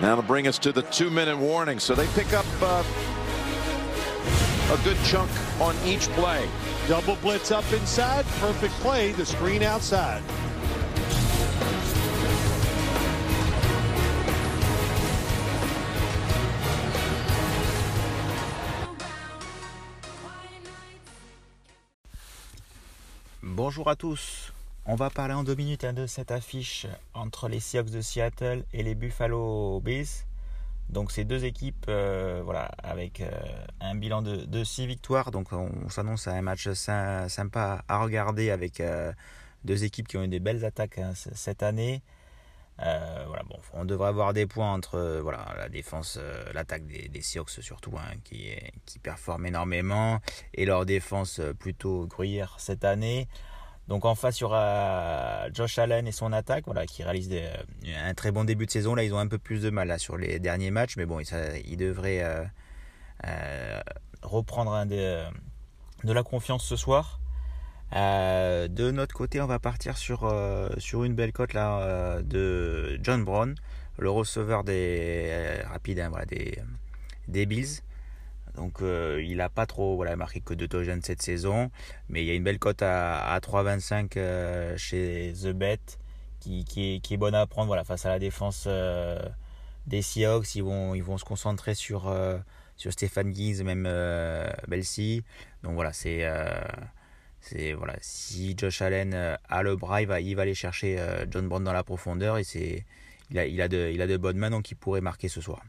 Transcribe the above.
Now to bring us to the two-minute warning. So they pick up uh, a good chunk on each play. Double blitz up inside. Perfect play. The screen outside. Bonjour à tous. On va parler en deux minutes hein, de cette affiche entre les Seahawks de Seattle et les Buffalo Bills. Donc ces deux équipes, euh, voilà, avec euh, un bilan de, six victoires. Donc on, s'annonce à un match sympa à regarder avec euh, deux équipes qui ont eu des belles attaques hein, cette année. voilà, bon, on devrait avoir des points entre voilà, la défense, l'attaque des, des, Seahawks surtout, hein, qui, qui performe énormément, et leur défense plutôt gruyère cette année. Donc en face, il y aura Josh Allen et son attaque, voilà, qui réalisent euh, un très bon début de saison. Là, ils ont un peu plus de mal sur les derniers matchs, mais bon, ils, devraient euh, euh, reprendre de la confiance ce soir. de notre côté, on va partir sur, une belle cote de John Brown, le receveur des rapides, hein, des Bills. Donc euh, il n'a pas trop voilà, marqué que deux touchdowns cette saison. Mais il y a une belle cote à, 3,25 euh, chez The Bet qui, est, bonne à prendre voilà, face à la défense euh, des Seahawks. Ils vont, ils vont se concentrer sur, sur Stéphane Giggs, même Belsi. Donc voilà, c'est... c'est voilà, si Josh Allen a le bras, il va, il va aller chercher John Brown dans la profondeur et c'est il a, il a de il a de bonnes mains donc il pourrait marquer ce soir.